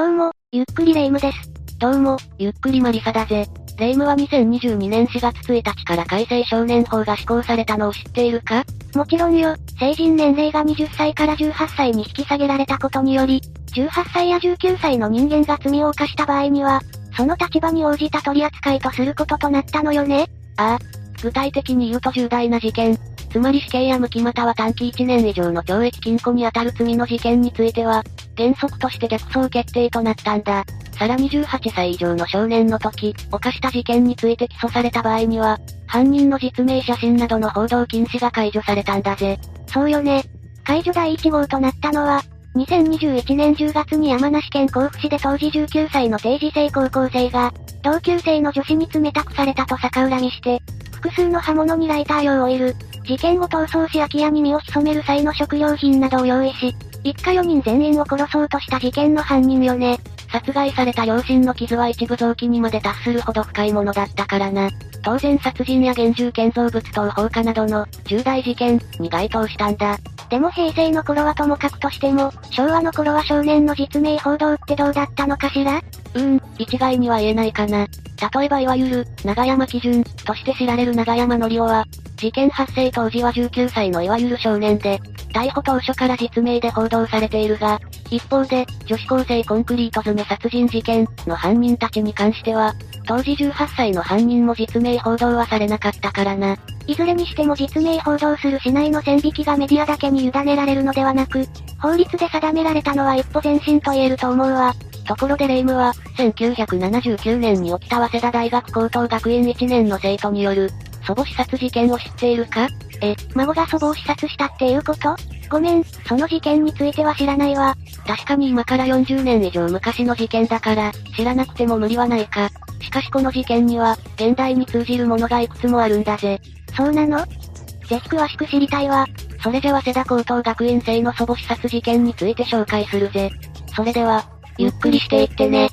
どうも、ゆっくりレ夢ムです。どうも、ゆっくりマリサだぜ。レ夢ムは2022年4月1日から改正少年法が施行されたのを知っているか？もちろんよ、成人年齢が20歳から18歳に引き下げられたことにより、18歳や19歳の人間が罪を犯した場合には、その立場に応じた取り扱いとすることとなったのよね。ああ。具体的に言うと重大な事件、つまり死刑や無期または短期1年以上の懲役禁錮に当たる罪の事件については、原則として逆走決定となったんだ。さらに18歳以上の少年の時、犯した事件について起訴された場合には、犯人の実名写真などの報道禁止が解除されたんだぜ。そうよね。解除第1号となったのは、2021年10月に山梨県甲府市で当時19歳の定時制高校生が、同級生の女子に冷たくされたと逆恨みして、複数の刃物にライター用オイル、事件を逃走し空き家に身を潜める際の食料品などを用意し、一家4人全員を殺そうとした事件の犯人よね。殺害された両親の傷は一部臓器にまで達するほど深いものだったからな。当然殺人や現住建造物等放火などの重大事件に該当したんだ。でも平成の頃はともかくとしても、昭和の頃は少年の実名報道ってどうだったのかしら？うーん、一概には言えないかな。例えばいわゆる、長山基準、として知られる長山のりおは、事件発生当時は19歳のいわゆる少年で、逮捕当初から実名で報道されているが、一方で、女子高生コンクリート詰め殺人事件の犯人たちに関しては、当時18歳の犯人も実名報道はされなかったからな。いずれにしても実名報道する市内の線引きがメディアだけに委ねられるのではなく、法律で定められたのは一歩前進と言えると思うわ。ところでレイムは、1979年に起きた早稲田大学高等学院1年の生徒による、祖母視察事件を知っているか？え、孫が祖母を視察したっていうこと？ごめん、その事件については知らないわ。確かに今から40年以上昔の事件だから、知らなくても無理はないか。しかしこの事件には、現代に通じるものがいくつもあるんだぜ。そうなの？ぜひ詳しく知りたいわ。それじゃ早稲田高等学院生の祖母視察事件について紹介するぜ。それでは、ゆっくりしていってね。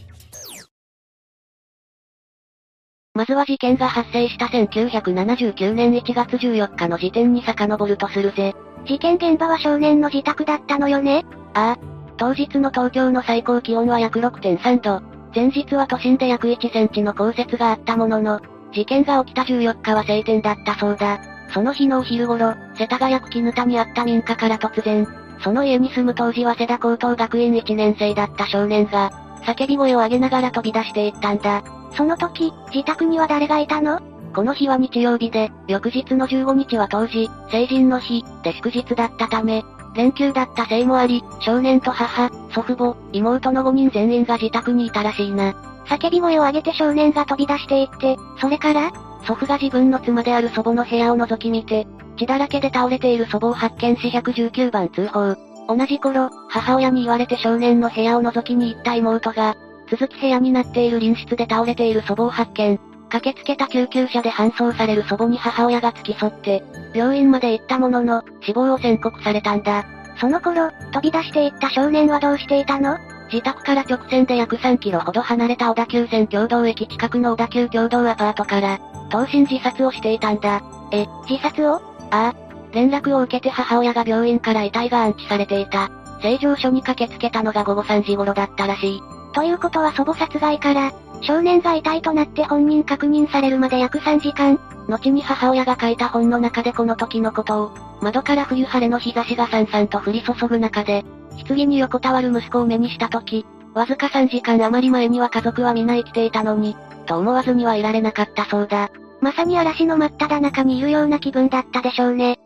まずは事件が発生した1979年1月14日の時点に遡るとするぜ。事件現場は少年の自宅だったのよね？ああ。当日の東京の最高気温は約6.3度。前日は都心で約1センチの降雪があったものの、事件が起きた14日は晴天だったそうだ。その日のお昼頃、世田谷区絹田にあった民家から突然、その家に住む当時は世田高等学院1年生だった少年が、叫び声を上げながら飛び出していったんだ。その時、自宅には誰がいたの？この日は日曜日で、翌日の15日は当時、成人の日、で祝日だったため、連休だったせいもあり、少年と母、祖父母、妹の5人全員が自宅にいたらしいな。叫び声を上げて少年が飛び出していって、それから祖父が自分の妻である祖母の部屋を覗き見て、血だらけで倒れている祖母を発見し119番通報。同じ頃、母親に言われて少年の部屋を覗きに行った妹が、続き部屋になっている隣室で倒れている祖母を発見。駆けつけた救急車で搬送される祖母に母親が付き添って、病院まで行ったものの、死亡を宣告されたんだ。その頃、飛び出していった少年はどうしていたの？自宅から直線で約3キロほど離れた小田急線共同駅近くの小田急共同アパートから、投身自殺をしていたんだ。え、自殺をああ。連絡を受けて母親が病院から遺体が安置されていた。正常署に駆けつけたのが午後3時頃だったらしい。ということは祖母殺害から、少年が遺体となって本人確認されるまで約3時間。後に母親が書いた本の中でこの時のことを、窓から冬晴れの日差しがさんさんと降り注ぐ中で、棺に横たわる息子を目にした時、わずか3時間余り前には家族は皆生きていたのに、と思わずにはいられなかったそうだ。まさに嵐の真っ只中にいるような気分だったでしょうね。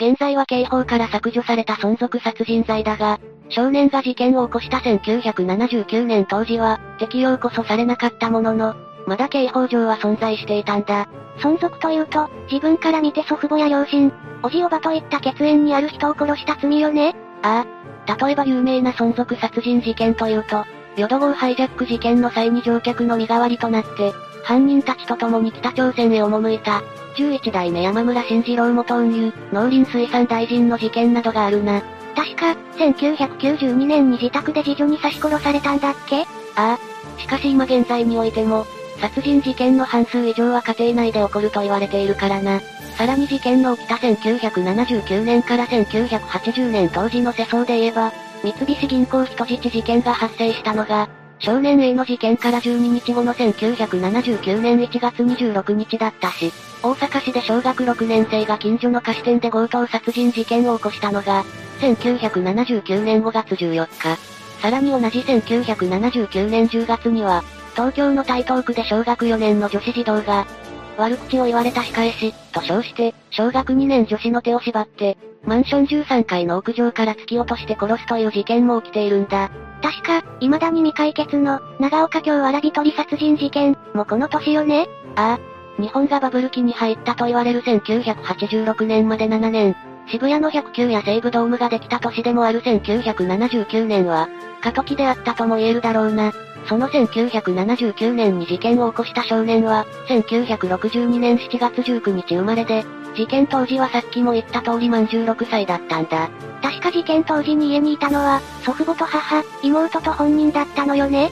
現在は刑法から削除された存続殺人罪だが、少年が事件を起こした1979年当時は、適用こそされなかったものの、まだ刑法上は存在していたんだ。存続というと、自分から見て祖父母や両親、おじおばといった血縁にある人を殺した罪よねああ。例えば有名な存続殺人事件というと、淀号ハイジャック事件の際に乗客の身代わりとなって、犯人たちと共に北朝鮮へ赴いた、11代目山村慎次郎元運輸、農林水産大臣の事件などがあるな。確か、1992年に自宅で次女に刺し殺されたんだっけ？ああ。しかし今現在においても、殺人事件の半数以上は家庭内で起こると言われているからな。さらに事件の起きた1979年から1980年当時の世相で言えば、三菱銀行人質事件が発生したのが、少年 A の事件から12日後の1979年1月26日だったし、大阪市で小学6年生が近所の菓子店で強盗殺人事件を起こしたのが、1979年5月14日。さらに同じ1979年10月には、東京の台東区で小学4年の女子児童が、悪口を言われた仕返し、と称して、小学2年女子の手を縛って、マンション13階の屋上から突き落として殺すという事件も起きているんだ。確か、未だに未解決の、長岡京わらび取り殺人事件、もこの年よね？ああ。日本がバブル期に入ったと言われる1986年まで7年。渋谷の109や西武ドームができた年でもある1979年は、過渡期であったとも言えるだろうな。その1979年に事件を起こした少年は、1962年7月19日生まれで、事件当時はさっきも言った通り満16歳だったんだ。確か事件当時に家にいたのは、祖父母と母、妹と本人だったのよね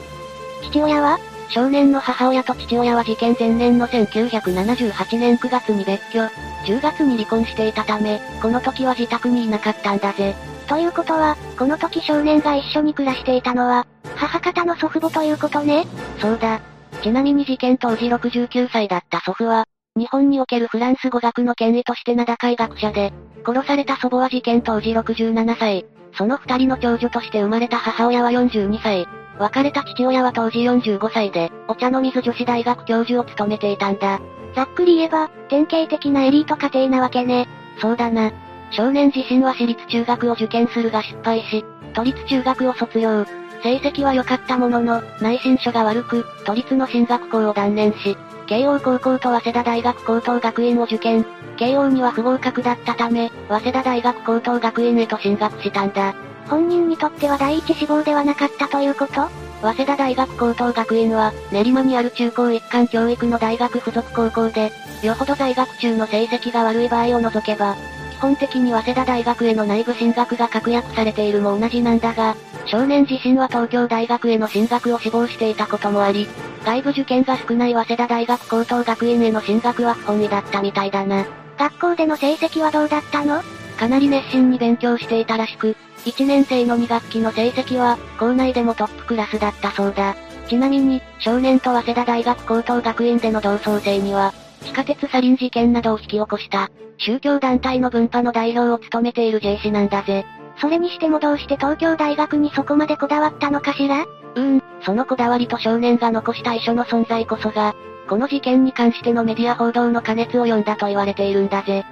父親は少年の母親と父親は事件前年の1978年9月に別居、10月に離婚していたため、この時は自宅にいなかったんだぜ。ということは、この時少年が一緒に暮らしていたのは、母方の祖父母ということねそうだ。ちなみに事件当時69歳だった祖父は、日本におけるフランス語学の権威として名高い学者で、殺された祖母は事件当時67歳、その二人の長女として生まれた母親は42歳、別れた父親は当時45歳で、お茶の水女子大学教授を務めていたんだ。ざっくり言えば、典型的なエリート家庭なわけね。そうだな。少年自身は私立中学を受験するが失敗し、都立中学を卒業。成績は良かったものの、内申書が悪く、都立の進学校を断念し、慶応高校と早稲田大学高等学院を受験。慶応には不合格だったため、早稲田大学高等学院へと進学したんだ。本人にとっては第一志望ではなかったということ？早稲田大学高等学院は、練馬にある中高一貫教育の大学附属高校で、よほど在学中の成績が悪い場合を除けば、本的に早稲田大学への内部進学が確約されているも同じなんだが、少年自身は東京大学への進学を志望していたこともあり、外部受験が少ない早稲田大学高等学院への進学は不本意だったみたいだな。学校での成績はどうだったの？かなり熱心に勉強していたらしく、1年生の2学期の成績は、校内でもトップクラスだったそうだ。ちなみに、少年と早稲田大学高等学院での同窓生には、地下鉄サリン事件などを引き起こした、宗教団体の分派の代表を務めている J 氏なんだぜ。それにしてもどうして東京大学にそこまでこだわったのかしら？うーん、そのこだわりと少年が残した遺書の存在こそが、この事件に関してのメディア報道の加熱を呼んだと言われているんだぜ。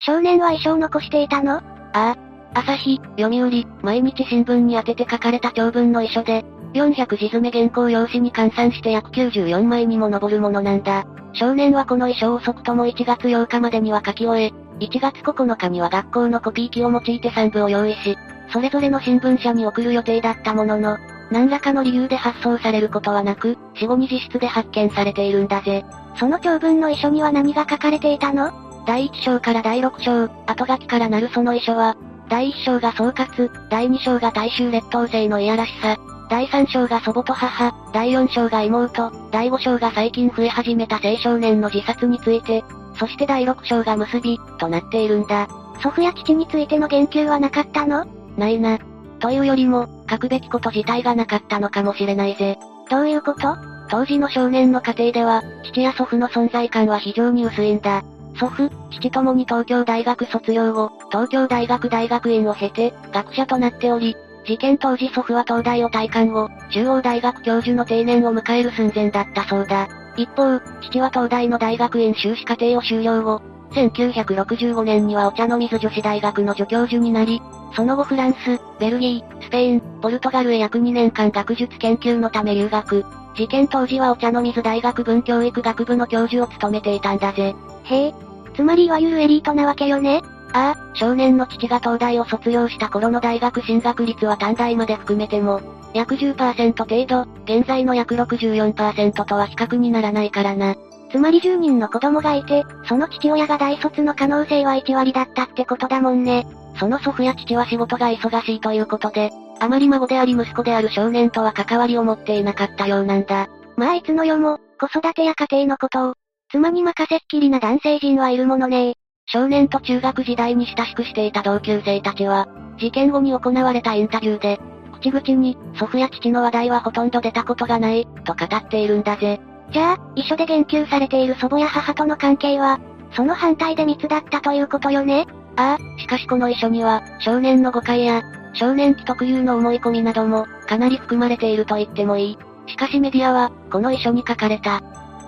少年は遺書を残していたの？ああ。朝日、読売、毎日新聞に当てて書かれた長文の遺書で、400字詰め原稿用紙に換算して約94枚にも上るものなんだ。少年はこの遺書を遅くとも1月8日までには書き終え、1月9日には学校のコピー機を用いて3部を用意し、それぞれの新聞社に送る予定だったものの、何らかの理由で発送されることはなく、死後に自室で発見されているんだぜ。その長文の遺書には何が書かれていたの？第1章から第6章、後書きからなるその遺書は、第1章が総括、第2章が大衆劣等生のいやらしさ、第3章が祖母と母、第4章が妹、第5章が最近増え始めた青少年の自殺について、そして第6章が結び、となっているんだ。祖父や父についての言及はなかったの？ないな。というよりも、書くべきこと自体がなかったのかもしれないぜ。どういうこと？当時の少年の家庭では、父や祖父の存在感は非常に薄いんだ。祖父、父ともに東京大学卒業後、東京大学大学院を経て、学者となっており、事件当時祖父は東大を退官後、中央大学教授の定年を迎える寸前だったそうだ。一方、父は東大の大学院修士課程を修了後、1965年にはお茶の水女子大学の助教授になり、その後フランス、ベルギー、スペイン、ポルトガルへ約2年間学術研究のため留学。事件当時はお茶の水大学文教育学部の教授を務めていたんだぜ。へえ、つまりいわゆるエリートなわけよね。ああ、少年の父が東大を卒業した頃の大学進学率は短大まで含めても、約10%程度、現在の約64%とは比較にならないからな。つまり10人の子供がいて、その父親が大卒の可能性は1割だったってことだもんね。その祖父や父は仕事が忙しいということで、あまり孫であり息子である少年とは関わりを持っていなかったようなんだ。まあいつの世も、子育てや家庭のことを、妻に任せっきりな男性陣はいるものね少年と中学時代に親しくしていた同級生たちは、事件後に行われたインタビューで、口々に、祖父や父の話題はほとんど出たことがない、と語っているんだぜ。じゃあ、遺書で言及されている祖母や母との関係は、その反対で密だったということよね？ああ、しかしこの遺書には、少年の誤解や、少年期特有の思い込みなども、かなり含まれていると言ってもいい。しかしメディアは、この遺書に書かれた、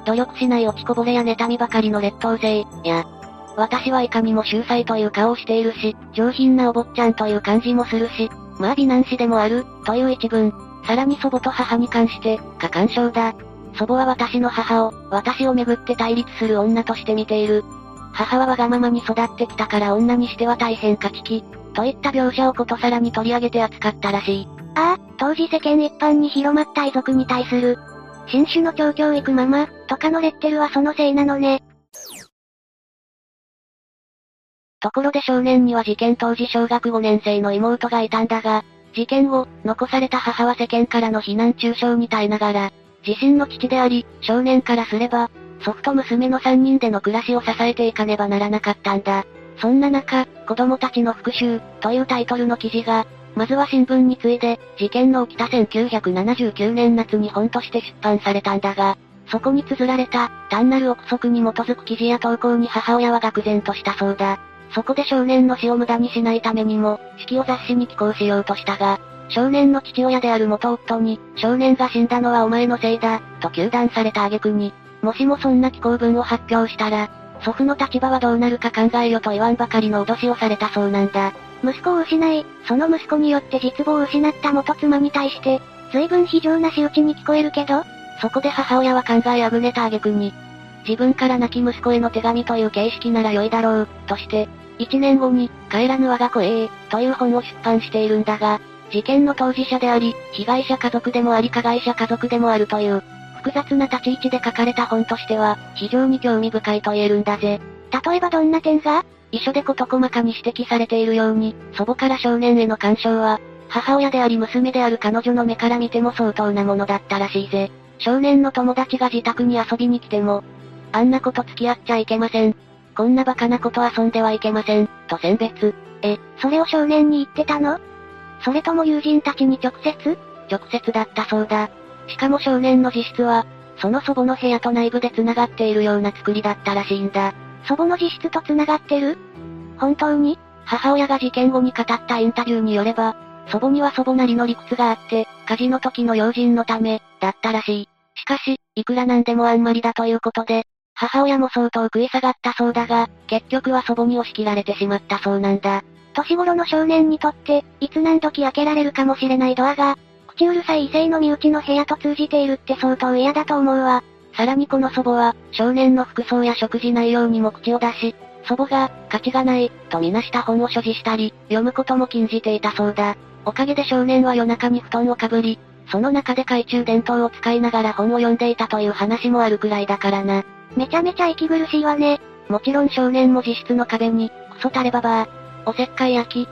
努力しない落ちこぼれや妬みばかりの劣等生、や、私はいかにも秀才という顔をしているし、上品なお坊ちゃんという感じもするし、まあ美男子でもある、という一文。さらに祖母と母に関して、過干渉だ。祖母は私の母を、私をめぐって対立する女として見ている。母はわがままに育ってきたから女にしては大変勝ち気。といった描写をことさらに取り上げて扱ったらしい。ああ、当時世間一般に広まった遺族に対する、新種の超教育ママ、とかのレッテルはそのせいなのね。ところで少年には事件当時小学5年生の妹がいたんだが、事件後、残された母は世間からの非難中傷に耐えながら、自身の父であり、少年からすれば、祖父と娘の3人での暮らしを支えていかねばならなかったんだ。そんな中、子供たちの復讐、というタイトルの記事が、まずは新聞に次いで、事件の起きた1979年夏に本として出版されたんだが、そこに綴られた、単なる憶測に基づく記事や投稿に母親は愕然としたそうだ。そこで少年の死を無駄にしないためにも、式を雑誌に寄稿しようとしたが、少年の父親である元夫に、少年が死んだのはお前のせいだ、と糾弾された挙句に、もしもそんな寄稿文を発表したら、祖父の立場はどうなるか考えよと言わんばかりの脅しをされたそうなんだ。息子を失い、その息子によって実母を失った元妻に対して、随分非常な仕打ちに聞こえるけど、そこで母親は考えあぐねた挙句に、自分から亡き息子への手紙という形式なら良いだろう、として、1年後に、帰らぬ我が子へという本を出版しているんだが、事件の当事者であり、被害者家族でもあり加害者家族でもあるという、複雑な立ち位置で書かれた本としては、非常に興味深いと言えるんだぜ。例えばどんな点が？遺書で事細かに指摘されているように、祖母から少年への干渉は、母親であり娘である彼女の目から見ても相当なものだったらしいぜ。少年の友達が自宅に遊びに来ても、あんなこと付き合っちゃいけません。こんなバカなこと遊んではいけません、と選別。え、それを少年に言ってたの？それとも友人たちに直接？直接だったそうだ。しかも少年の自室は、その祖母の部屋と内部で繋がっているような作りだったらしいんだ。祖母の自室と繋がってる？本当に？母親が事件後に語ったインタビューによれば、祖母には祖母なりの理屈があって、火事の時の用心のため、だったらしい。しかし、いくらなんでもあんまりだということで、母親も相当食い下がったそうだが、結局は祖母に押し切られてしまったそうなんだ。年頃の少年にとって、いつ何時開けられるかもしれないドアが、口うるさい異性の身内の部屋と通じているって相当嫌だと思うわ。さらにこの祖母は、少年の服装や食事内容にも口を出し、祖母が、価値がない、とみなした本を所持したり、読むことも禁じていたそうだ。おかげで少年は夜中に布団をかぶり、その中で懐中電灯を使いながら本を読んでいたという話もあるくらいだからな。めちゃめちゃ息苦しいわね。もちろん少年も自室の壁に、クソタレババア、おせっかい焼き、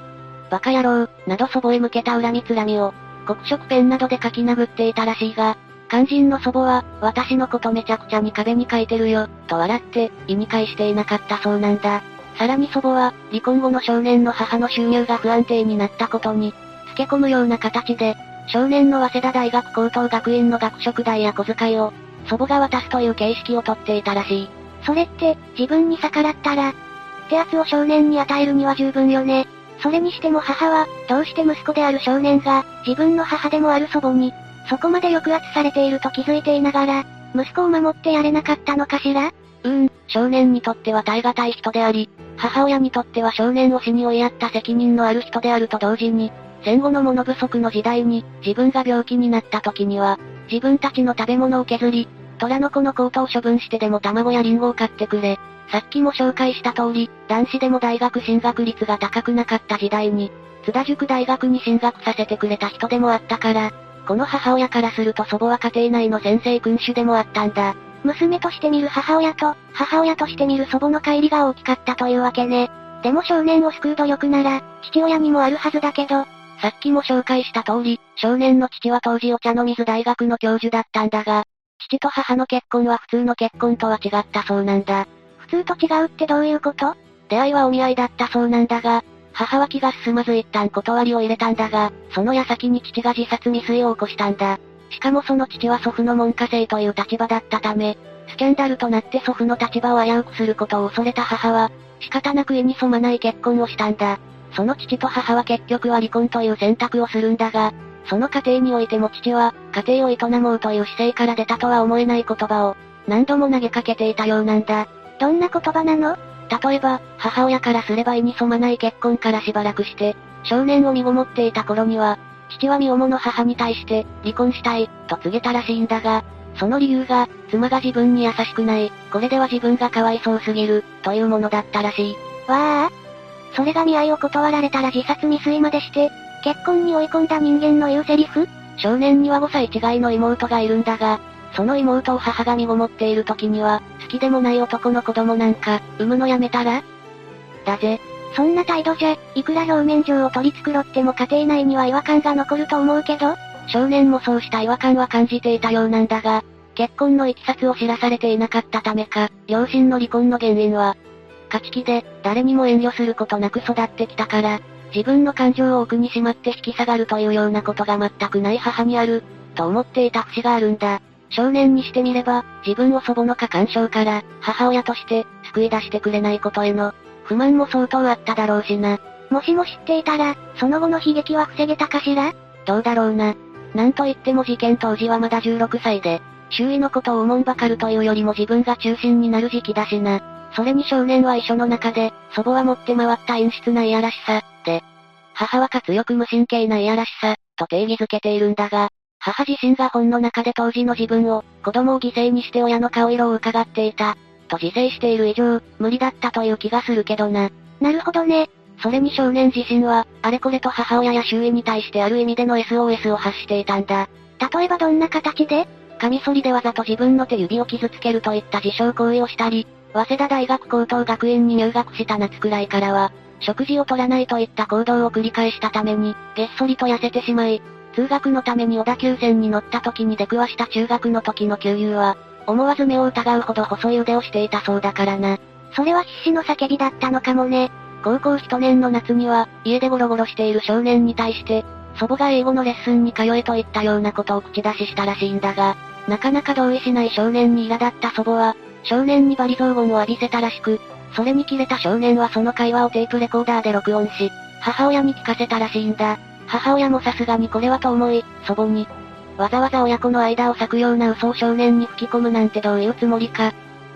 バカ野郎、など祖母へ向けた恨みつらみを、黒色ペンなどで書き殴っていたらしいが、肝心の祖母は、私のことめちゃくちゃに壁に書いてるよ、と笑って、意に介していなかったそうなんだ。さらに祖母は、離婚後の少年の母の収入が不安定になったことに、付け込むような形で、少年の早稲田大学高等学院の学食代や小遣いを、祖母が渡すという形式をとっていたらしい。それって、自分に逆らったら、手圧を少年に与えるには十分よね。それにしても母は、どうして息子である少年が、自分の母でもある祖母に、そこまで抑圧されていると気づいていながら、息子を守ってやれなかったのかしら？うーん、少年にとっては耐え難い人であり、母親にとっては少年を死に追いやった責任のある人であると同時に、戦後の物不足の時代に、自分が病気になった時には、自分たちの食べ物を削り、虎の子のコートを処分してでも卵やリンゴを買ってくれ。さっきも紹介した通り、男子でも大学進学率が高くなかった時代に、津田塾大学に進学させてくれた人でもあったから、この母親からすると祖母は家庭内の先生君主でもあったんだ。娘として見る母親と、母親として見る祖母の乖離が大きかったというわけね。でも少年を救う努力なら、父親にもあるはずだけど、さっきも紹介した通り、少年の父は当時お茶の水大学の教授だったんだが、父と母の結婚は普通の結婚とは違ったそうなんだ。普通と違うってどういうこと？出会いはお見合いだったそうなんだが、母は気が進まず一旦断りを入れたんだが、その矢先に父が自殺未遂を起こしたんだ。しかもその父は祖父の門下生という立場だったため、スキャンダルとなって祖父の立場を危うくすることを恐れた母は、仕方なく意に染まない結婚をしたんだ。その父と母は結局は離婚という選択をするんだが、その過程においても父は、家庭を営もうという姿勢から出たとは思えない言葉を、何度も投げかけていたようなんだ。どんな言葉なの？例えば、母親からすれば意に染まない結婚からしばらくして、少年を身ごもっていた頃には、父は身重の母に対して、離婚したい、と告げたらしいんだが、その理由が、妻が自分に優しくない、これでは自分がかわいそうすぎる、というものだったらしい。わあそれが見合いを断られたら自殺未遂までして、結婚に追い込んだ人間の言うセリフ？少年には5歳違いの妹がいるんだが、その妹を母が身ごもっている時には、好きでもない男の子供なんか、産むのやめたら？だぜ。そんな態度じゃ、いくら表面上を取り繕っても家庭内には違和感が残ると思うけど？少年もそうした違和感は感じていたようなんだが、結婚の行き先を知らされていなかったためか、両親の離婚の原因は、勝ち気で、誰にも遠慮することなく育ってきたから、自分の感情を奥にしまって引き下がるというようなことが全くない母にある、と思っていた節があるんだ。少年にしてみれば、自分を祖母の過干渉から、母親として、救い出してくれないことへの、不満も相当あっただろうしな。もしも知っていたら、その後の悲劇は防げたかしら？どうだろうな。なんといっても事件当時はまだ16歳で、周囲のことを思んばかるというよりも自分が中心になる時期だしな。それに少年は遺書の中で、祖母は持って回った陰湿ないやらしさ、で、母は活力無神経ないやらしさ、と定義づけているんだが、母自身が本の中で当時の自分を、子供を犠牲にして親の顔色を伺っていた、と自制している以上、無理だったという気がするけどな。なるほどね。それに少年自身は、あれこれと母親や周囲に対してある意味での SOS を発していたんだ。例えばどんな形で？カミソリでわざと自分の手指を傷つけるといった自傷行為をしたり、早稲田大学高等学院に入学した夏くらいからは、食事を取らないといった行動を繰り返したために、げっそりと痩せてしまい、通学のために小田急線に乗った時に出くわした中学の時の給油は、思わず目を疑うほど細い腕をしていたそうだからな。それは必死の叫びだったのかもね。高校一年の夏には、家でゴロゴロしている少年に対して、祖母が英語のレッスンに通えといったようなことを口出ししたらしいんだが、なかなか同意しない少年に苛立った祖母は、少年に罵詈雑言を浴びせたらしく、それに切れた少年はその会話をテープレコーダーで録音し、母親に聞かせたらしいんだ。母親もさすがにこれはと思い、祖母に、わざわざ親子の間を裂くような嘘を少年に吹き込むなんてどういうつもりか。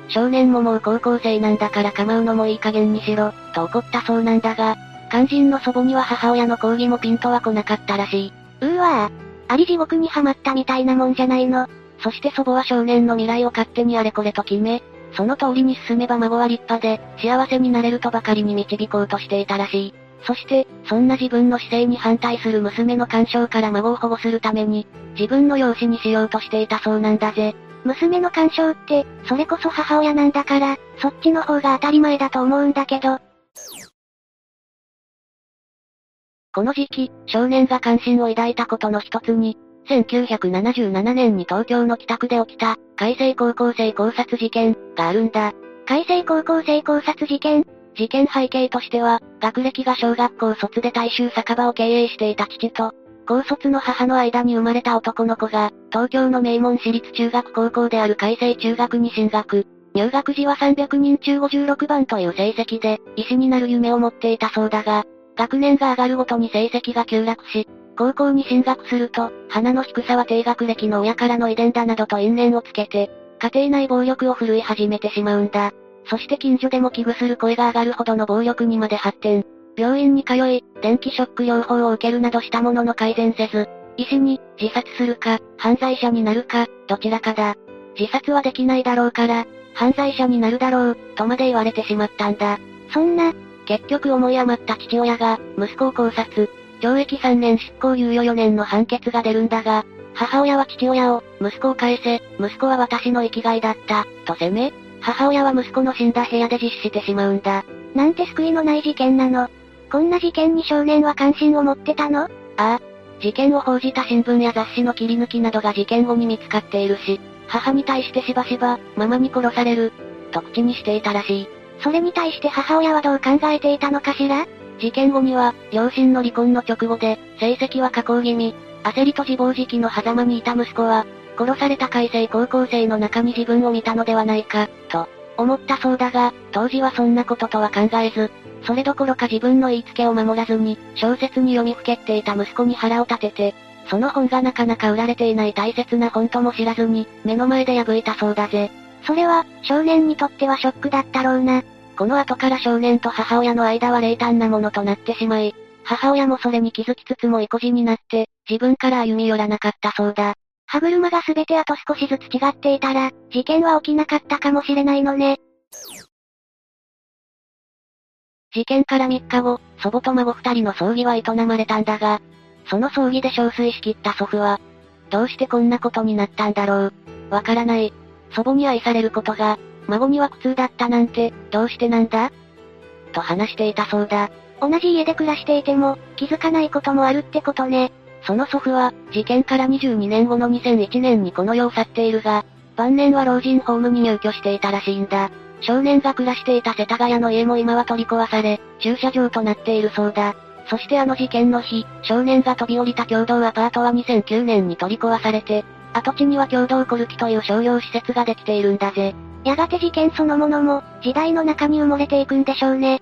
少年ももう高校生なんだから構うのもいい加減にしろ、と怒ったそうなんだが、肝心の祖母には母親の抗議もピンとは来なかったらしい。うーわぁ。あり地獄にはまったみたいなもんじゃないの。そして祖母は少年の未来を勝手にあれこれと決め、その通りに進めば孫は立派で、幸せになれるとばかりに導こうとしていたらしい。そして、そんな自分の姿勢に反対する娘の干渉から孫を保護するために、自分の養子にしようとしていたそうなんだぜ。娘の干渉って、それこそ母親なんだから、そっちの方が当たり前だと思うんだけど。この時期、少年が関心を抱いたことの一つに、1977年に東京の北区で起きた、海星高校生考察事件、があるんだ。海星高校生考察事件？事件背景としては、学歴が小学校卒で大衆酒場を経営していた父と、高卒の母の間に生まれた男の子が、東京の名門私立中学高校である海星中学に進学。入学時は300人中56番という成績で、医師になる夢を持っていたそうだが、学年が上がるごとに成績が急落し、高校に進学すると、鼻の低さは低学歴の親からの遺伝だなどと因縁をつけて、家庭内暴力を振るい始めてしまうんだ。そして近所でも危惧する声が上がるほどの暴力にまで発展。病院に通い、電気ショック療法を受けるなどしたものの改善せず、医師に、自殺するか、犯罪者になるか、どちらかだ。自殺はできないだろうから、犯罪者になるだろう、とまで言われてしまったんだ。そんな、結局思い余った父親が、息子を考察、懲役3年執行猶予4年の判決が出るんだが、母親は父親を、息子を返せ、息子は私の生きがいだった、と責め、母親は息子の死んだ部屋で実施してしまうんだ。なんて救いのない事件なの？こんな事件に少年は関心を持ってたの？ああ。事件を報じた新聞や雑誌の切り抜きなどが事件後に見つかっているし、母に対してしばしば、ママに殺される、と口にしていたらしい。それに対して母親はどう考えていたのかしら？事件後には、両親の離婚の直後で、成績は下降気味、焦りと自暴自棄の狭間にいた息子は、殺された海星高校生の中に自分を見たのではないか、と、思ったそうだが、当時はそんなこととは考えず、それどころか自分の言いつけを守らずに、小説に読みふけっていた息子に腹を立てて、その本がなかなか売られていない大切な本とも知らずに、目の前で破いたそうだぜ。それは、少年にとってはショックだったろうな。この後から少年と母親の間は冷淡なものとなってしまい、母親もそれに気づきつつも意固地になって、自分から歩み寄らなかったそうだ。歯車が全てあと少しずつ違っていたら、事件は起きなかったかもしれないのね。事件から3日後、祖母と孫二人の葬儀は営まれたんだが、その葬儀で憔悴しきった祖父は、どうしてこんなことになったんだろう。わからない。祖母に愛されることが、孫には苦痛だったなんて、どうしてなんだ？と話していたそうだ。同じ家で暮らしていても、気づかないこともあるってことね。その祖父は、事件から22年後の2001年にこの世を去っているが、晩年は老人ホームに入居していたらしいんだ。少年が暮らしていた世田谷の家も今は取り壊され、駐車場となっているそうだ。そしてあの事件の日、少年が飛び降りた共同アパートは2009年に取り壊されて、跡地には共同コルキという商業施設ができているんだぜ。やがて事件そのものも、時代の中に埋もれていくんでしょうね。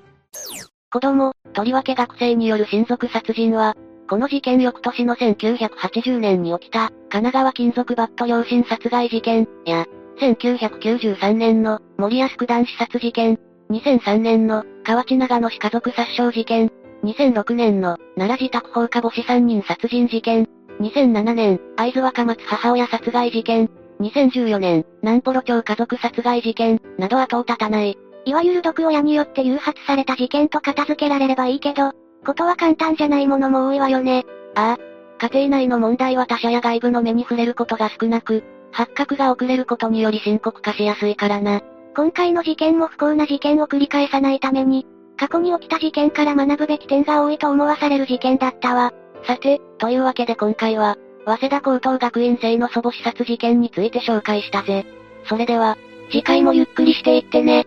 子供、とりわけ学生による親族殺人は、この事件翌年の1980年に起きた、神奈川金属バット両親殺害事件、や、1993年の森安九段刺殺事件、2003年の河内長野市家族殺傷事件、2006年の奈良自宅放火母子3人殺人事件、2007年、会津若松母親殺害事件、2014年、南幌町家族殺害事件、など後を絶たない。いわゆる毒親によって誘発された事件と片付けられればいいけど、ことは簡単じゃないものも多いわよね。ああ。家庭内の問題は他者や外部の目に触れることが少なく、発覚が遅れることにより深刻化しやすいからな。今回の事件も不幸な事件を繰り返さないために、過去に起きた事件から学ぶべき点が多いと思わされる事件だったわ。さて、というわけで今回は、早稲田高等学院生の祖母視殺事件について紹介したぜ。それでは、次回もゆっくりしていってね。